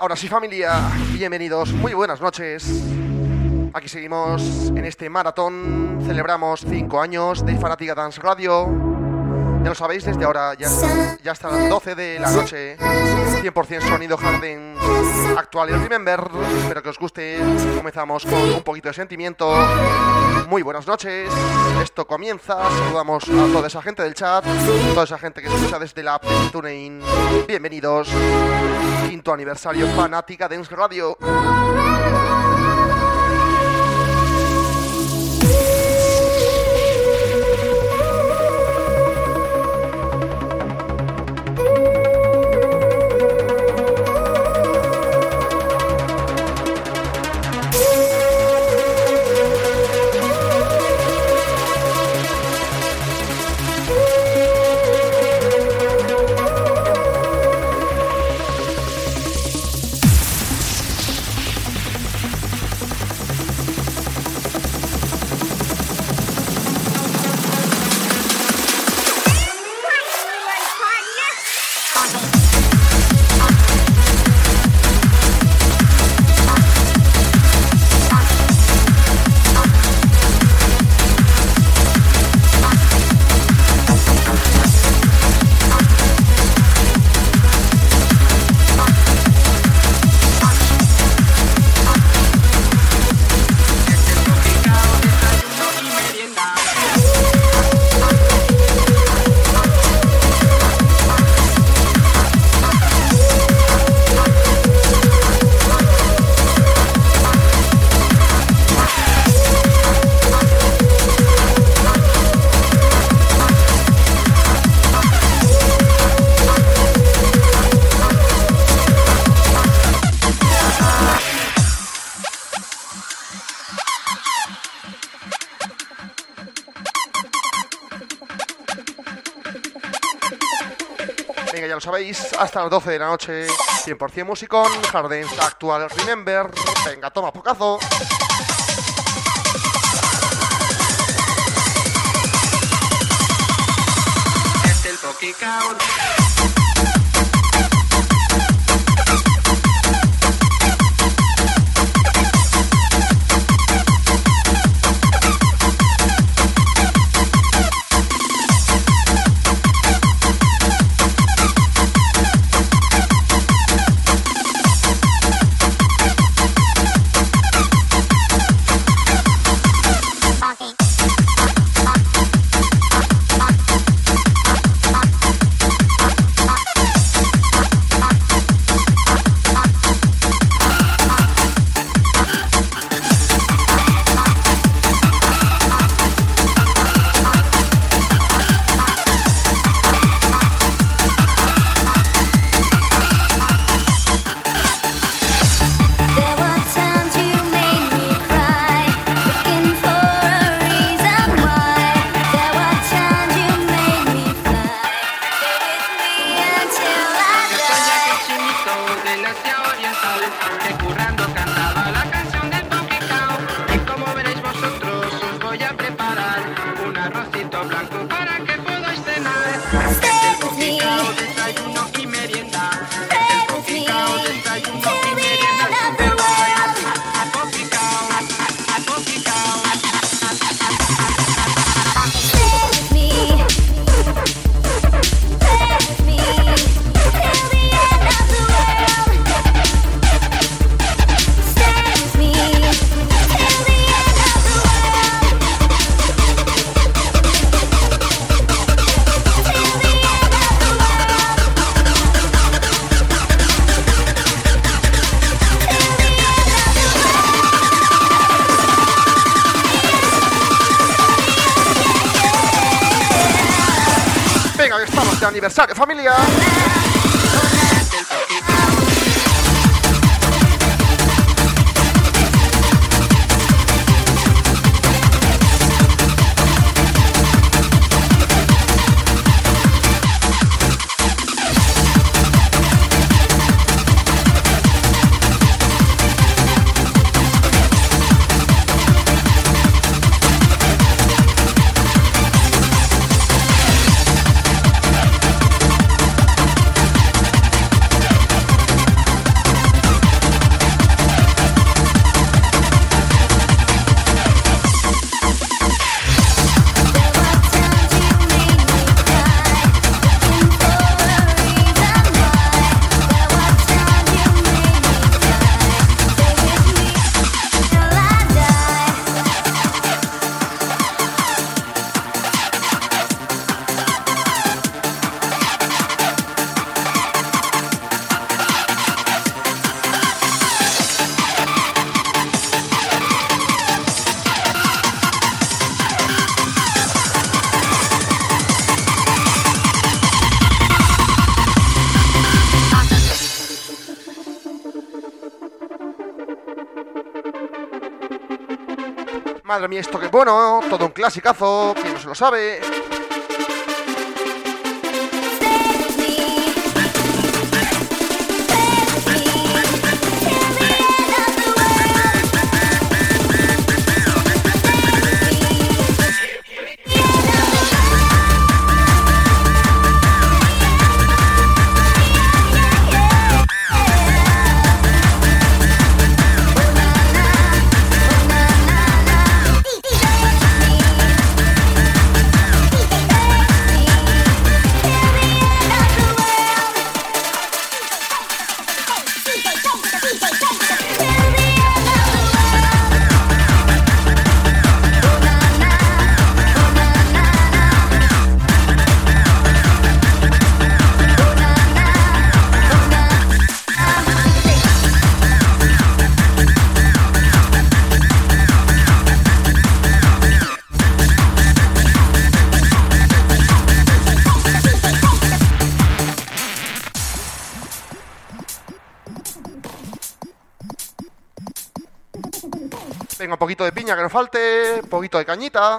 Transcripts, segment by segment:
Ahora sí familia, bienvenidos, muy buenas noches. Aquí seguimos en este maratón, celebramos 5 años de Fanática Dance Radio. Ya lo sabéis, desde ahora ya, ya hasta las 12 de la noche, 100% sonido Harden actual y remember. Espero que os guste. Comenzamos con un poquito de sentimiento. Muy buenas noches. Esto comienza. Saludamos a toda esa gente del chat, toda esa gente que escucha desde la TuneIn. Bienvenidos. Quinto aniversario Fanática Dance Radio. Hasta las 12 de la noche. 100% musicón, Jardins actual Remember. Venga, toma pocazo. Es el Madre mía, esto que bueno, todo un clasicazo, quien no se lo sabe. Que nos falte, un poquito de cañita.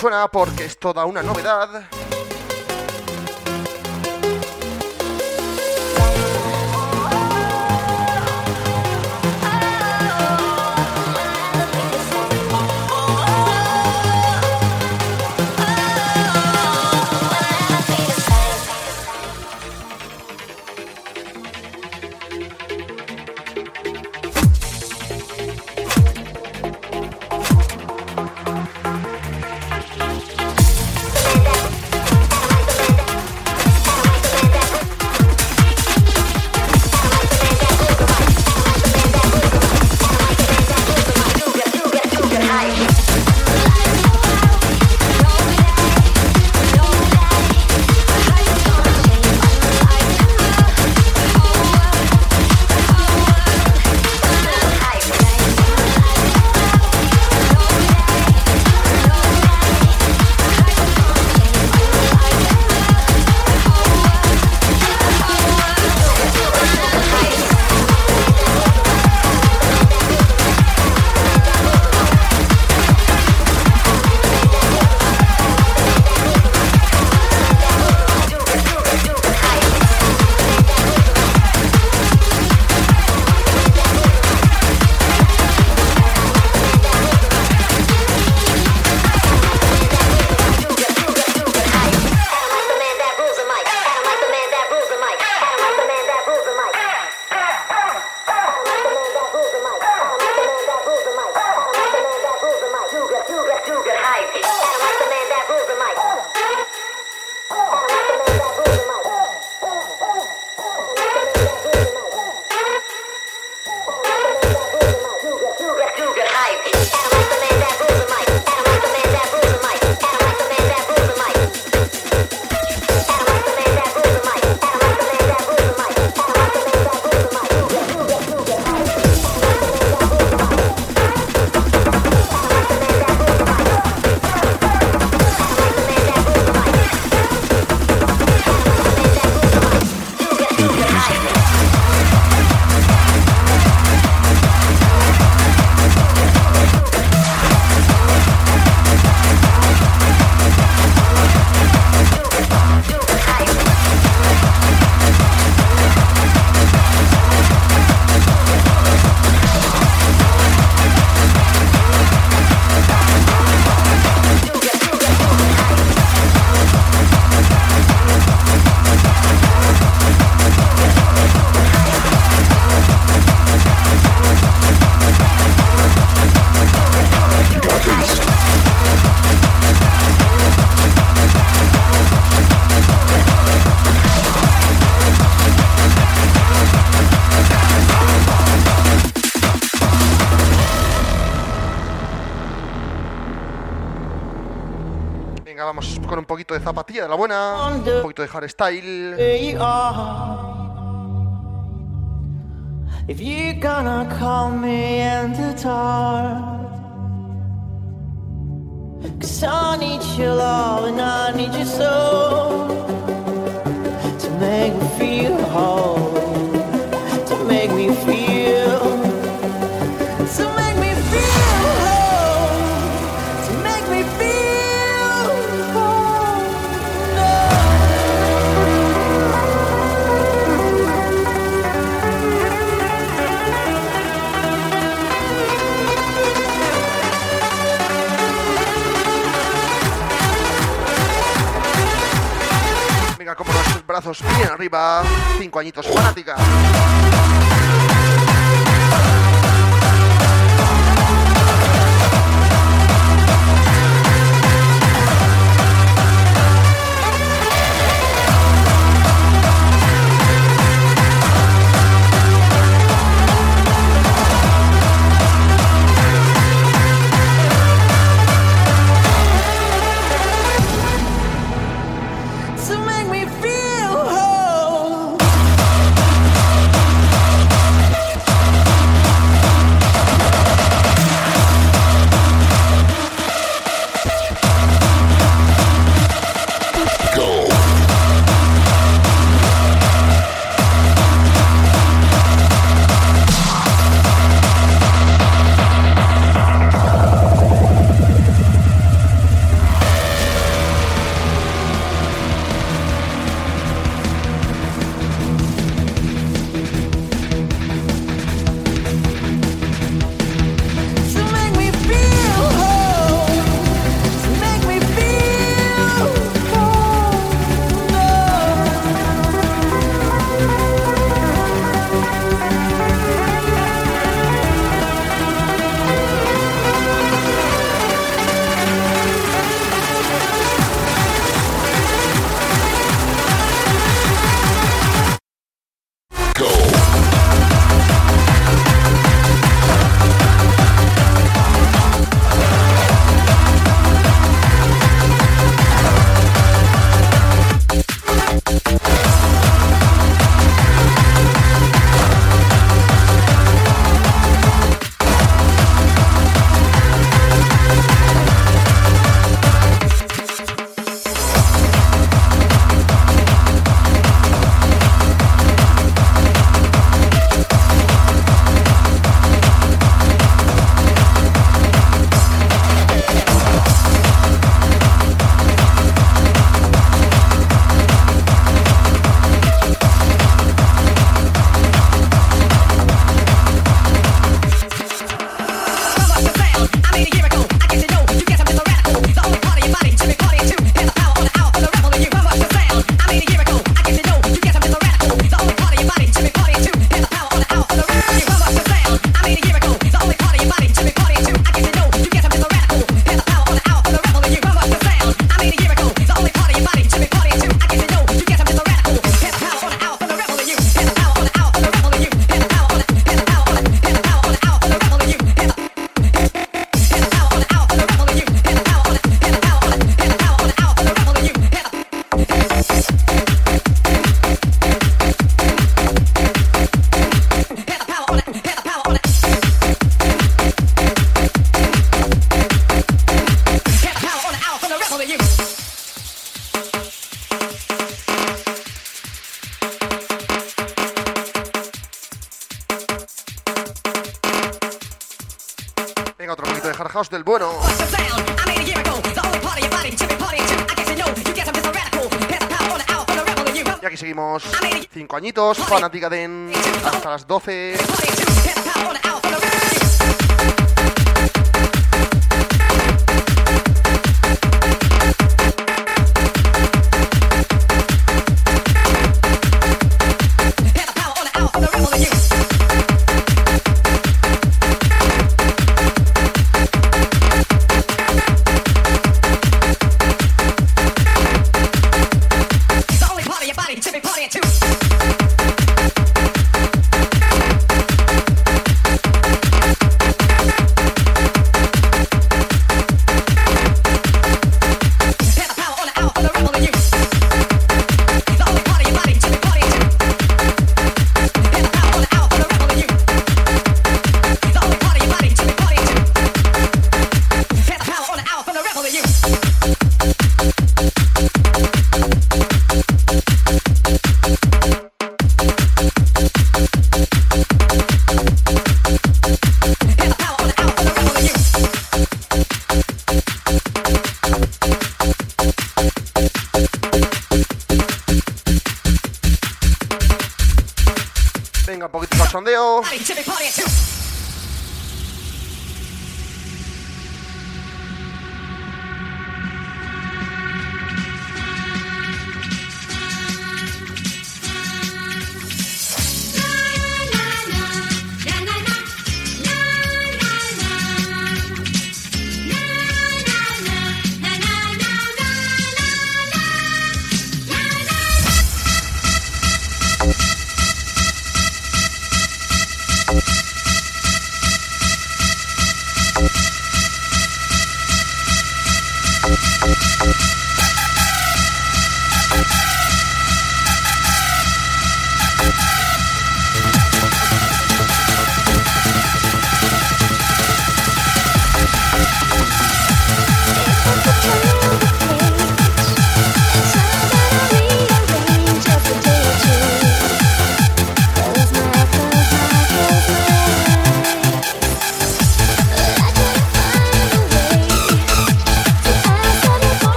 Suena porque es toda una novedad. La buena, un poquito de hardstyle. If you're gonna call me and talk Cause I need your love and I need your soul To make me brazos bien arriba. Cinco añitos fanática. Fanática de hasta las 12.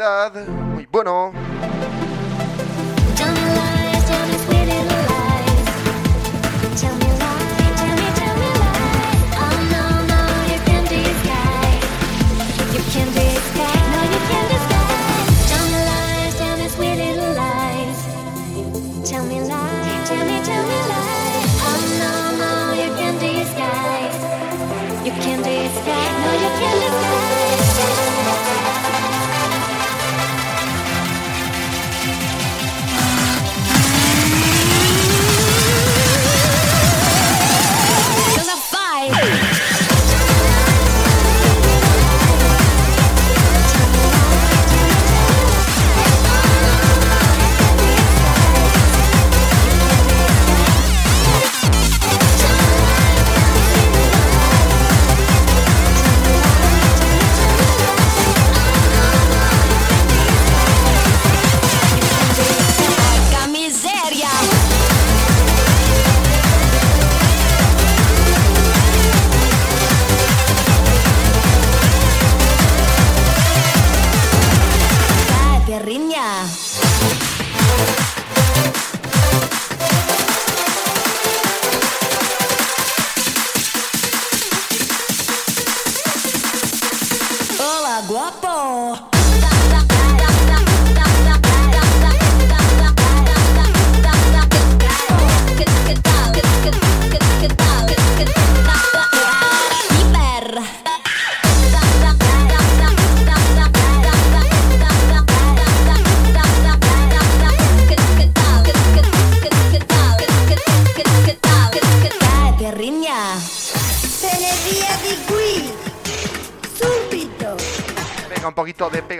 Muy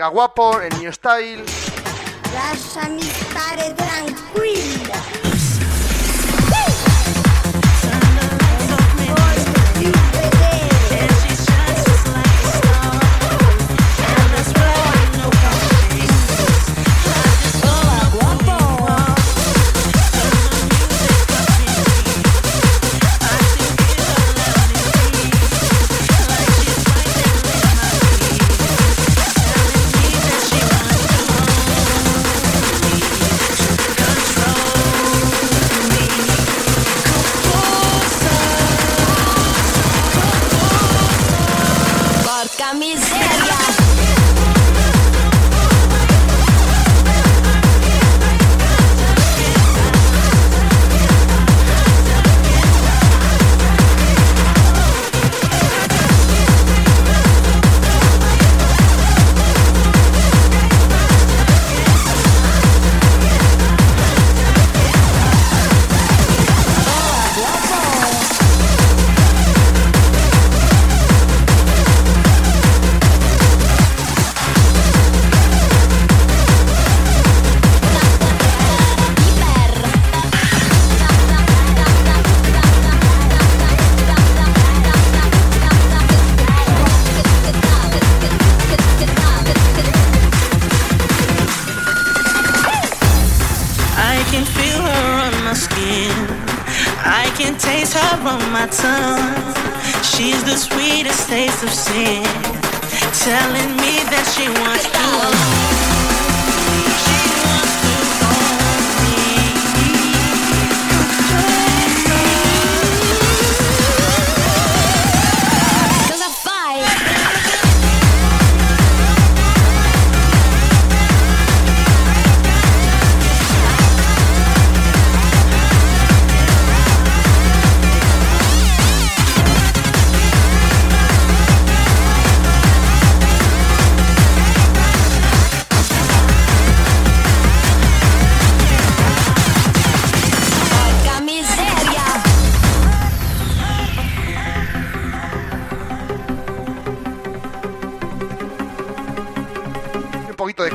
pega guapo, el New Style. Lasciami stare tranquilla.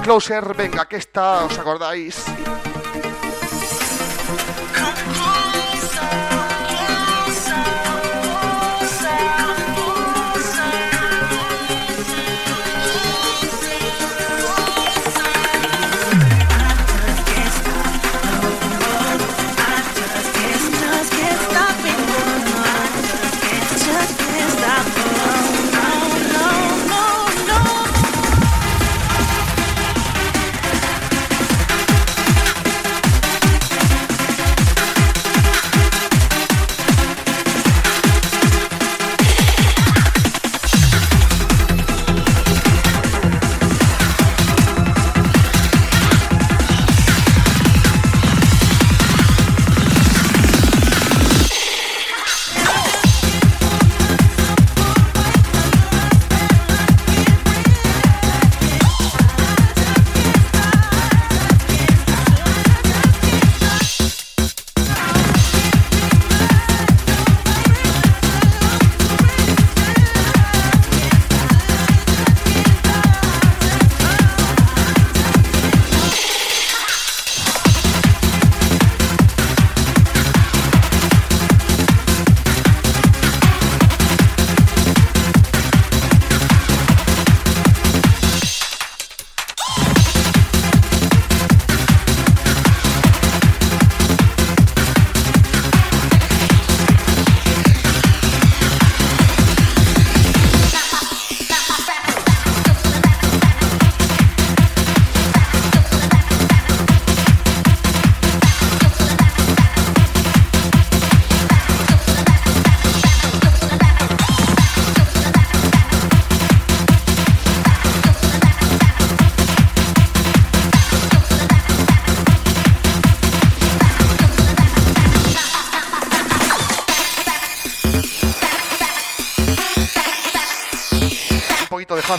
Closer, venga, que está, ¿os acordáis?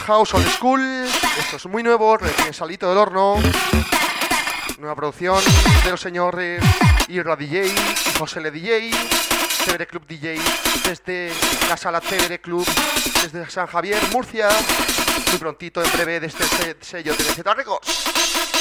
House Old School. Esto es muy nuevo, recién salito del horno. Nueva producción de los señores Irra DJ, José Le DJ. TVR Club DJ, desde la sala TVR Club, desde San Javier, Murcia, muy prontito, en breve, desde este sello TVZ Records.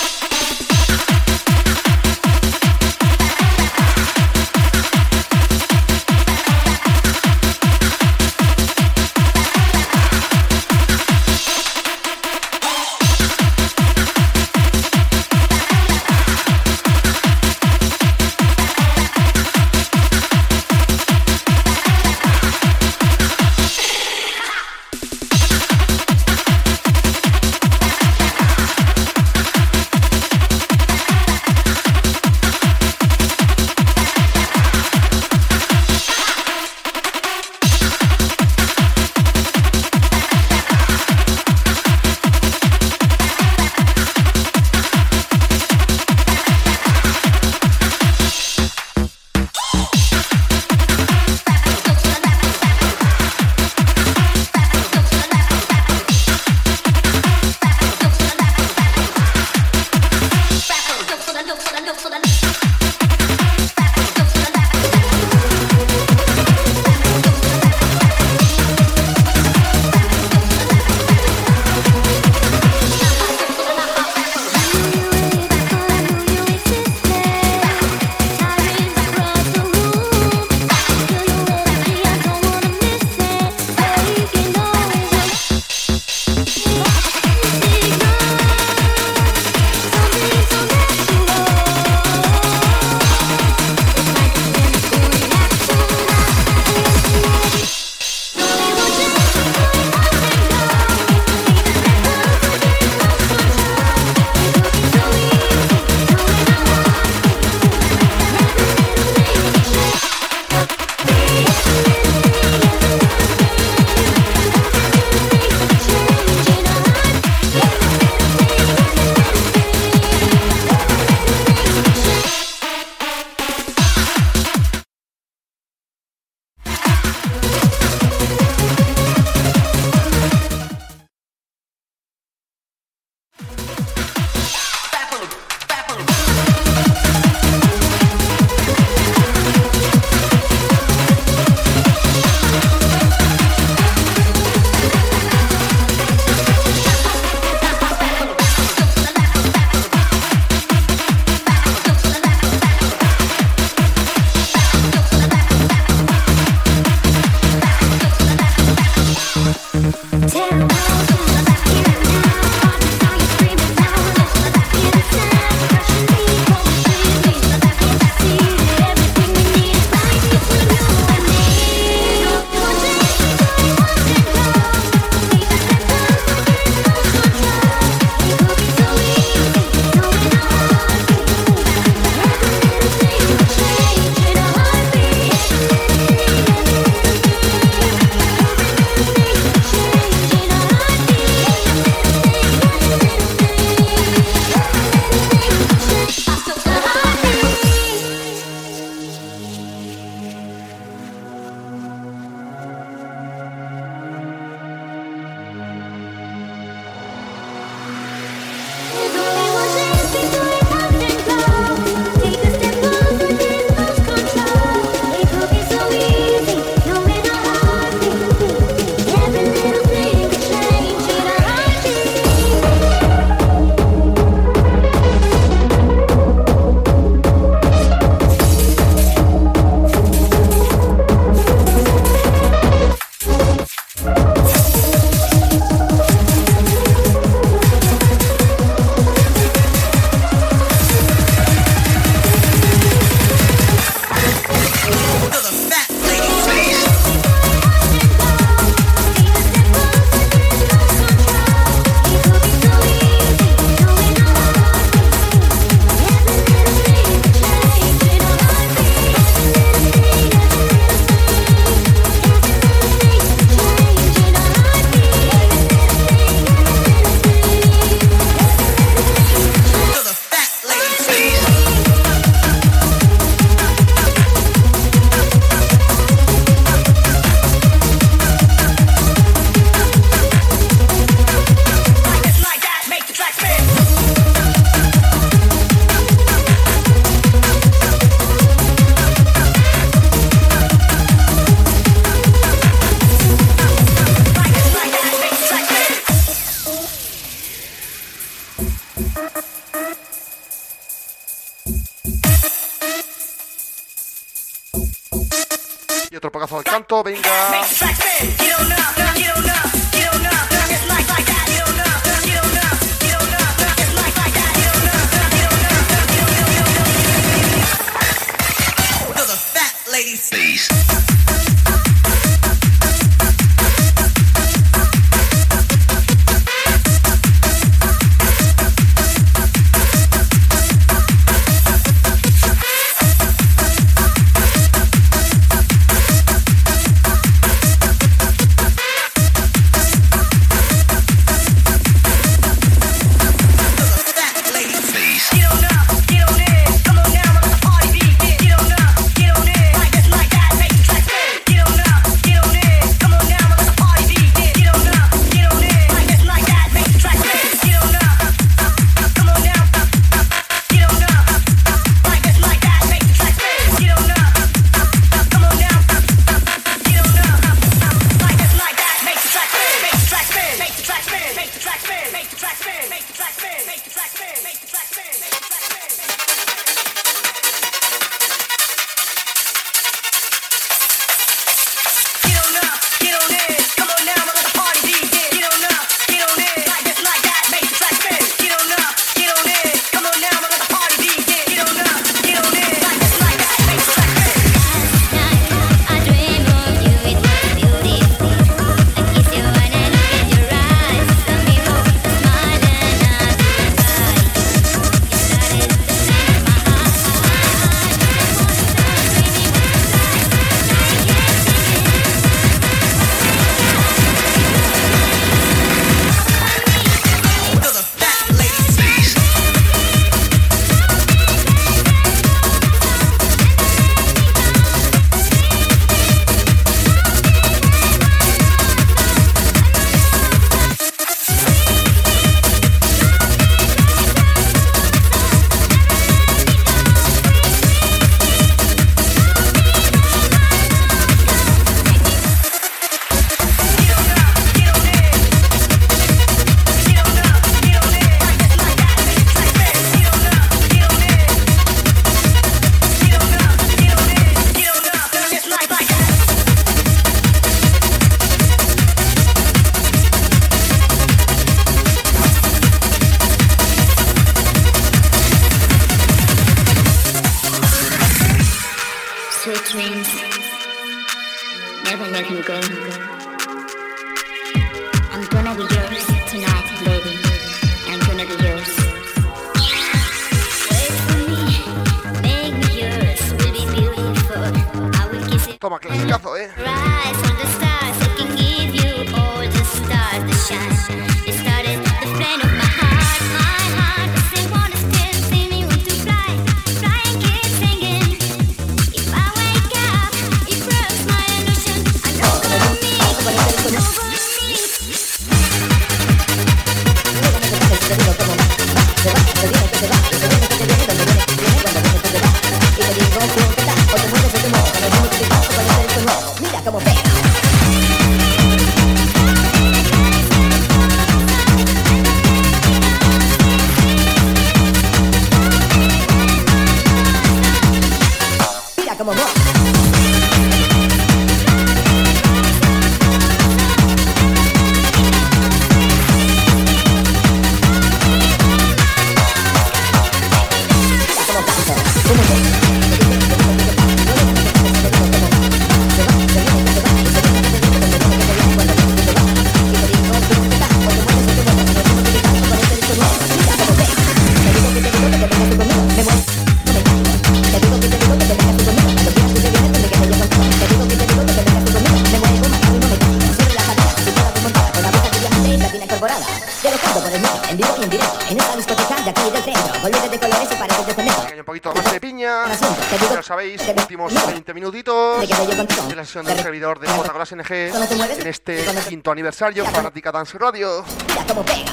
Sesión del servidor de Fotogramas NG en este quinto aniversario Fanática Dance Radio. Mira cómo pega,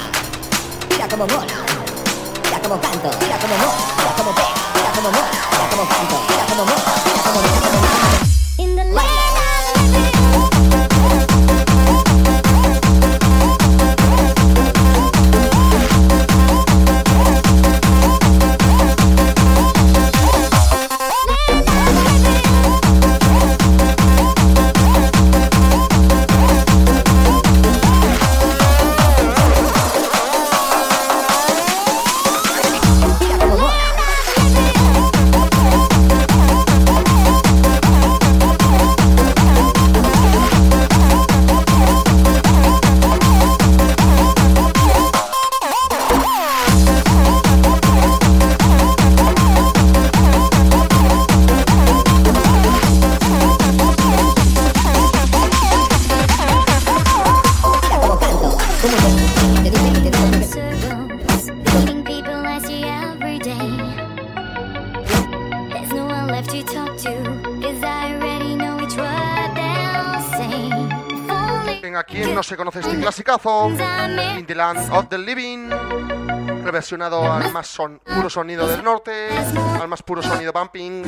mira cómo mola, mira cómo canto, mira cómo mola, mira cómo pega, mira cómo mola, mira cómo canto, mira cómo mola, mira cómo clasicazo, In the Land of the Living, reversionado al más son, puro sonido del norte, al más puro sonido bumping.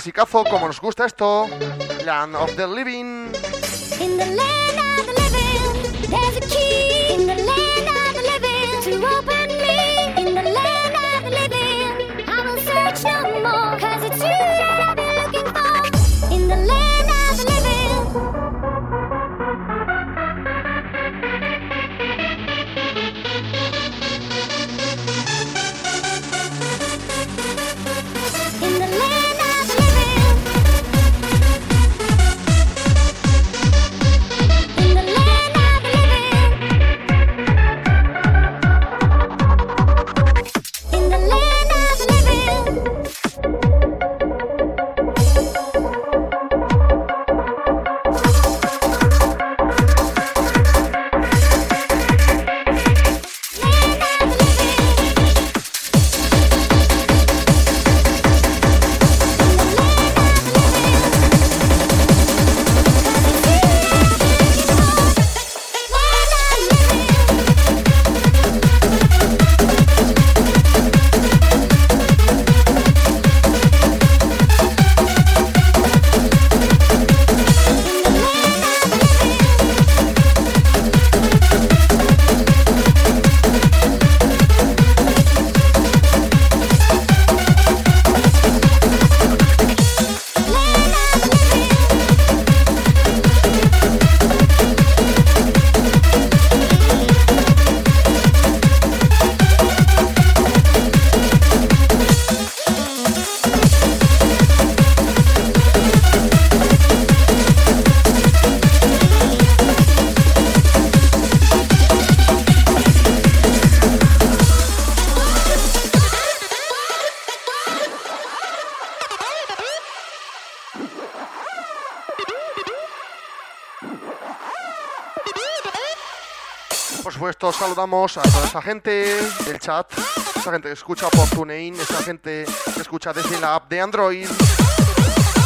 clasicazo como nos gusta esto, Land of the Living. In the land saludamos a toda esa gente del chat, esa gente que escucha por TuneIn, esa gente que escucha desde la app de Android.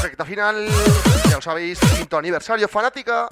Recta final, ya lo sabéis, quinto aniversario fanática.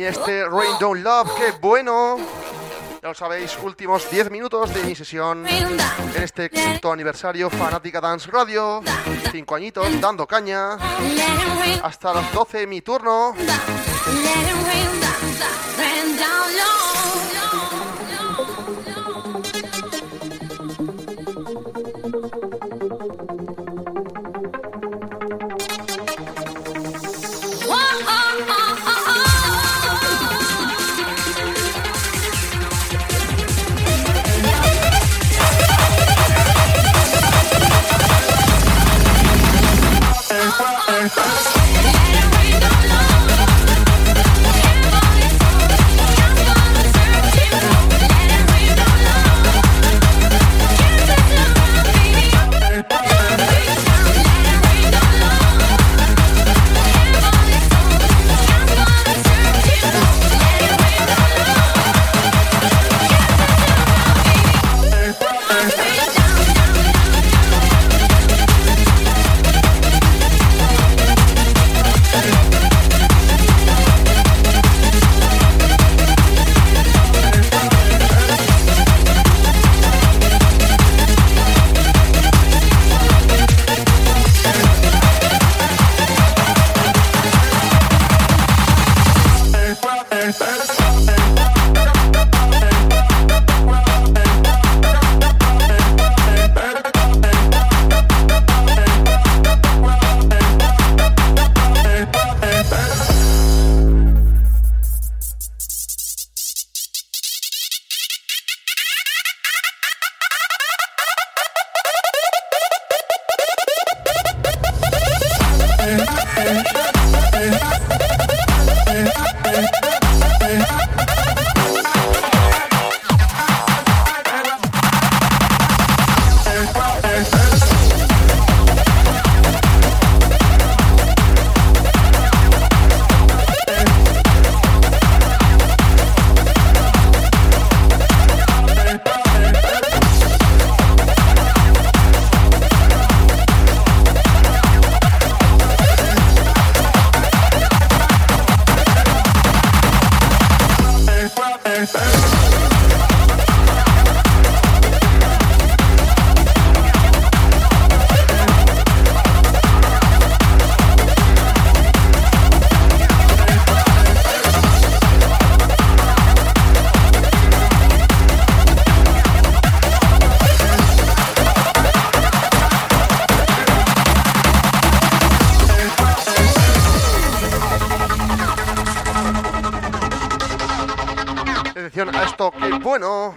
Mía, este Rain Down Love, qué bueno. Ya lo sabéis, últimos 10 minutos de mi sesión en este quinto aniversario Fanática Dance Radio. Cinco añitos dando caña. Hasta las 12 mi turno. Bueno.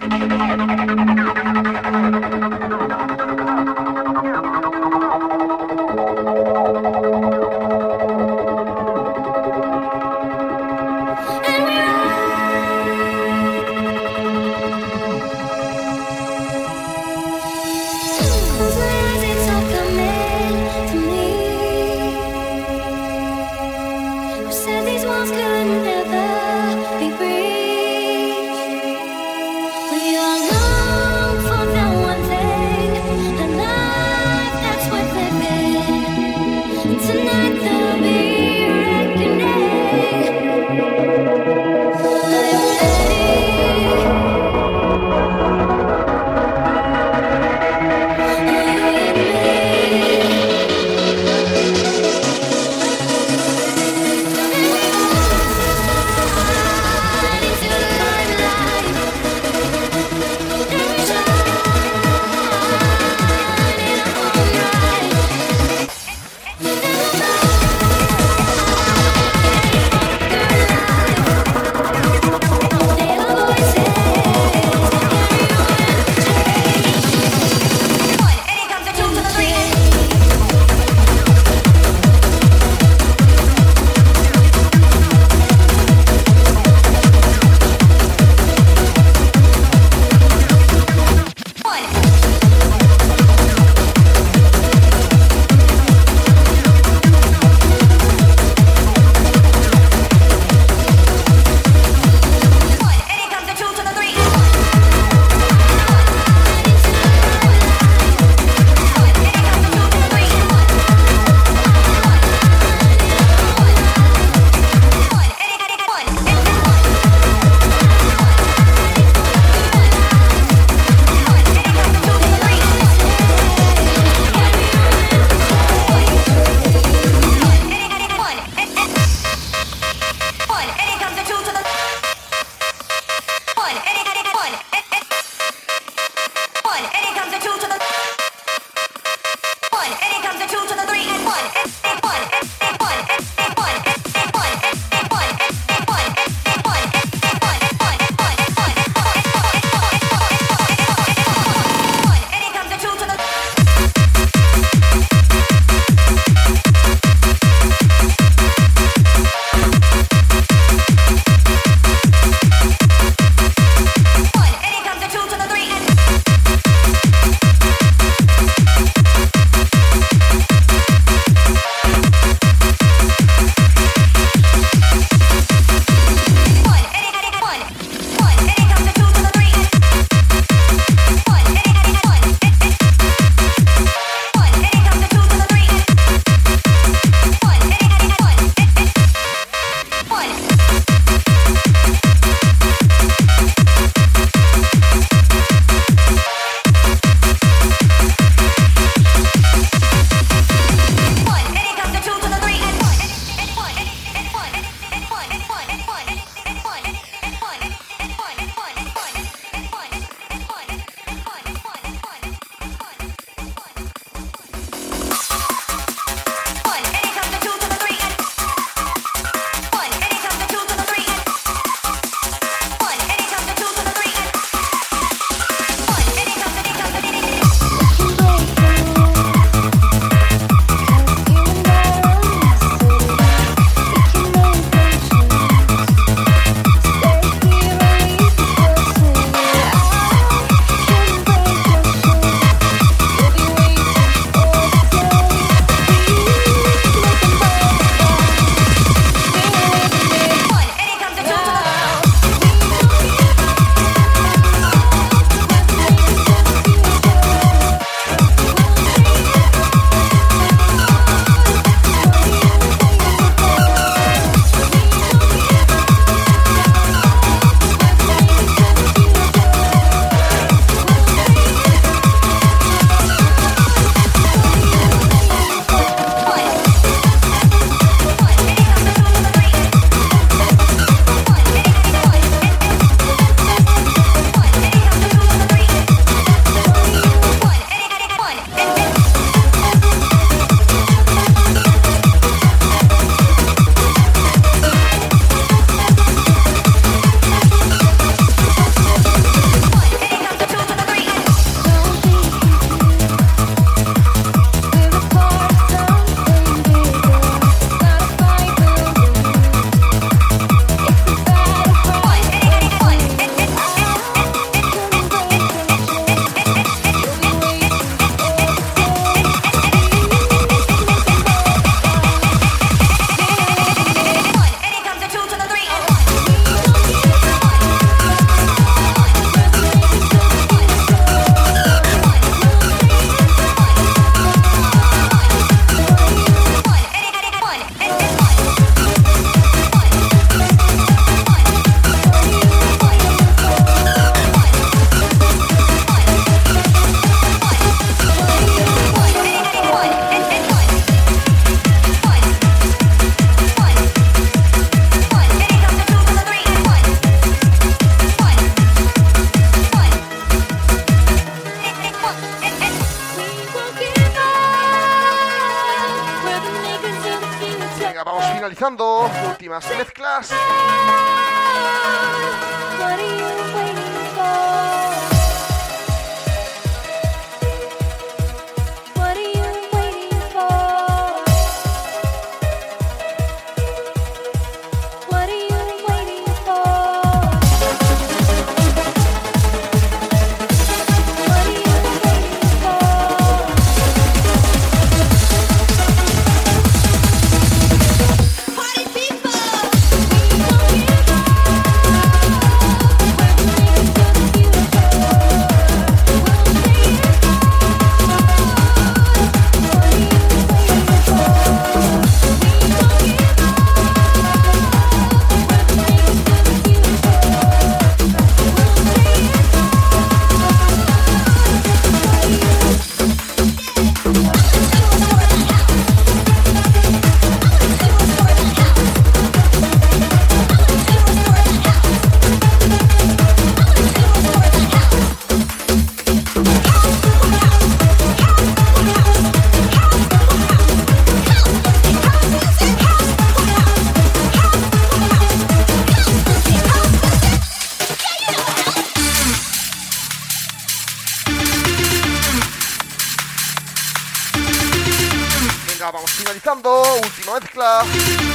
90 klar.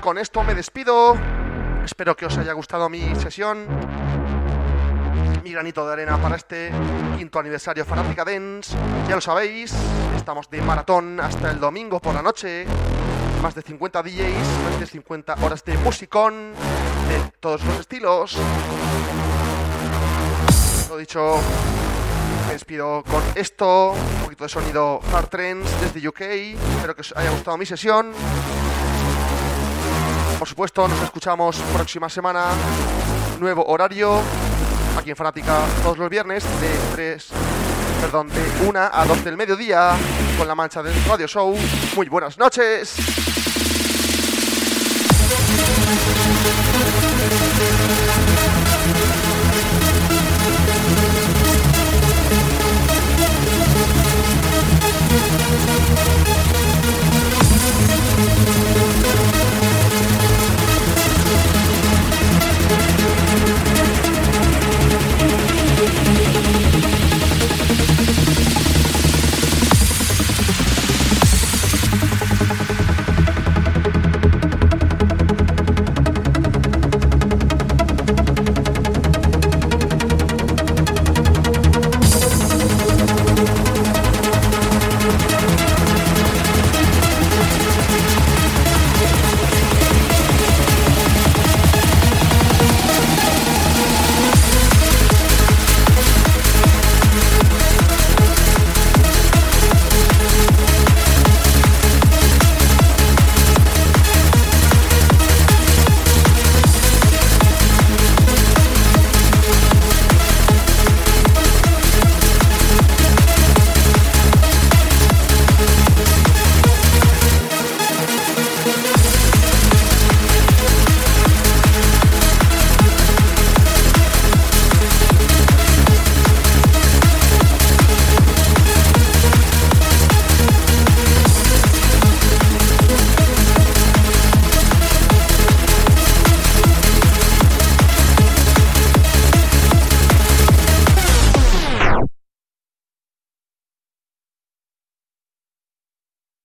Con esto me despido. Espero que os haya gustado mi sesión. Mi granito de arena para este quinto aniversario Fanática Dance. Ya lo sabéis, estamos de maratón hasta el domingo por la noche. Más de 50 DJs, más de 50 horas de musicón de todos los estilos. Lo dicho, me despido con esto, un poquito de sonido Hard Trends desde UK. Espero que os haya gustado mi sesión. Por supuesto, nos escuchamos próxima semana. Nuevo horario. Aquí en Fanática todos los viernes de 3, perdón, de 1 a 2 del mediodía con la mancha del radio show. Muy buenas noches.